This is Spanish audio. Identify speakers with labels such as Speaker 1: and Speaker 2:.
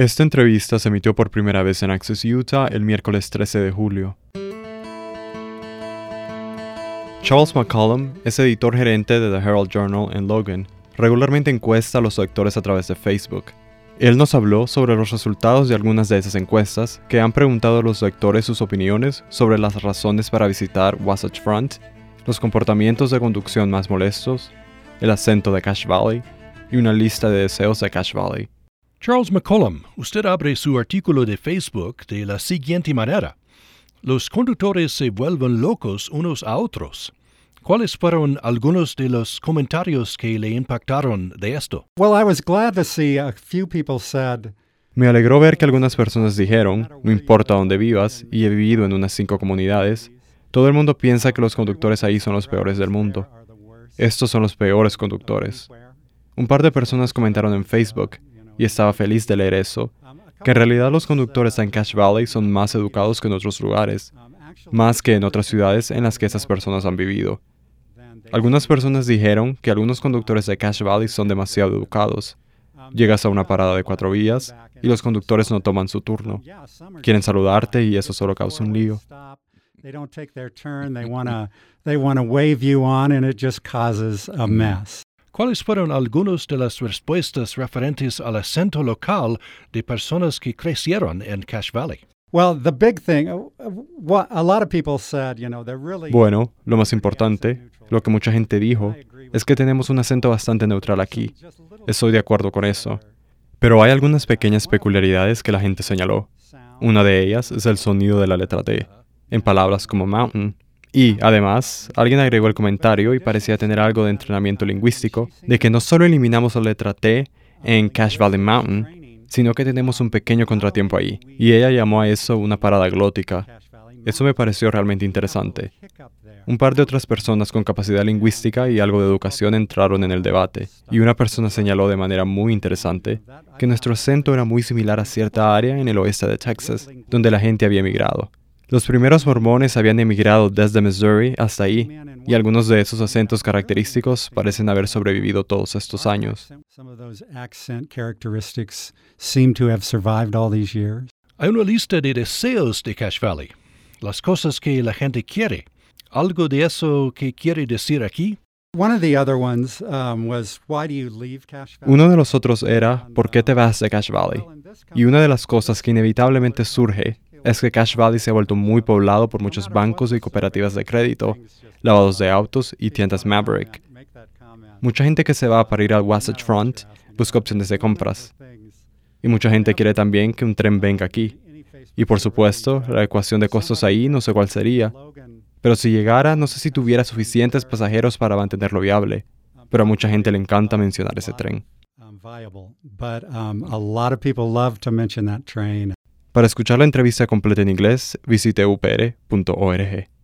Speaker 1: Esta entrevista se emitió por primera vez en Access Utah el miércoles 13 de julio. Charles McCollum es editor gerente de The Herald Journal en Logan. Regularmente encuesta a los lectores a través de Facebook. Él nos habló sobre los resultados de algunas de esas encuestas que han preguntado a los lectores sus opiniones sobre las razones para visitar Wasatch Front, los comportamientos de conducción más molestos, el acento de Cache Valley y una lista de deseos de Cache Valley.
Speaker 2: Charles McCollum, usted abre su artículo de Facebook de la siguiente manera. Los conductores se vuelven locos unos a otros. ¿Cuáles fueron algunos de los comentarios que le impactaron de esto?
Speaker 3: Well, I was glad to see a few people said,
Speaker 1: Me alegró ver que algunas personas dijeron, no importa dónde vivas, y he vivido en unas cinco comunidades, todo el mundo piensa que los conductores ahí son los peores del mundo. Estos son los peores conductores. Un par de personas comentaron en Facebook, y estaba feliz de leer eso, que en realidad los conductores en Cache Valley son más educados que en otros lugares, más que en otras ciudades en las que esas personas han vivido. Algunas personas dijeron que algunos conductores de Cache Valley son demasiado educados. Llegas a una parada de cuatro vías y los conductores no toman su turno. Quieren saludarte y eso solo causa un lío.
Speaker 2: ¿Cuáles fueron algunas de las respuestas referentes al acento local de personas que crecieron en Cache Valley?
Speaker 3: Well, the big thing, what a lot of people said, you know, they're really
Speaker 1: Bueno, lo más importante, lo que mucha gente dijo, es que tenemos un acento bastante neutral aquí. Estoy de acuerdo con eso. Pero hay algunas pequeñas peculiaridades que la gente señaló. Una de ellas es el sonido de la letra T, en palabras como mountain. Y, además, alguien agregó el comentario y parecía tener algo de entrenamiento lingüístico, de que no solo eliminamos la letra T en Cache Valley Mountain, sino que tenemos un pequeño contratiempo ahí. Y ella llamó a eso una parada glótica. Eso me pareció realmente interesante. Un par de otras personas con capacidad lingüística y algo de educación entraron en el debate, y una persona señaló de manera muy interesante que nuestro acento era muy similar a cierta área en el oeste de Texas, donde la gente había emigrado. Los primeros mormones habían emigrado desde Missouri hasta ahí, y algunos de esos acentos característicos parecen haber sobrevivido todos estos años.
Speaker 3: some of those accent characteristics seem to have survived all these years.
Speaker 2: Hay una lista de deseos de Cache Valley, las cosas que la gente quiere. ¿Algo de eso que quiere decir aquí?
Speaker 3: One of the other ones um, was why do you leave Cache Valley?
Speaker 1: Uno de los otros era ¿por qué te vas de Cache Valley? Y una de las cosas que inevitablemente surge es que Cache Valley se ha vuelto muy poblado por muchos bancos y cooperativas de crédito, lavados de autos y tiendas Maverick. Mucha gente que se va para ir al Wasatch Front busca opciones de compras. Y mucha gente quiere también que un tren venga aquí. Y por supuesto, la ecuación de costos ahí no sé cuál sería. Pero si llegara, no sé si tuviera suficientes pasajeros para mantenerlo viable. Pero a mucha gente le encanta mencionar ese tren. Para escuchar la entrevista completa en inglés, visite upr.org.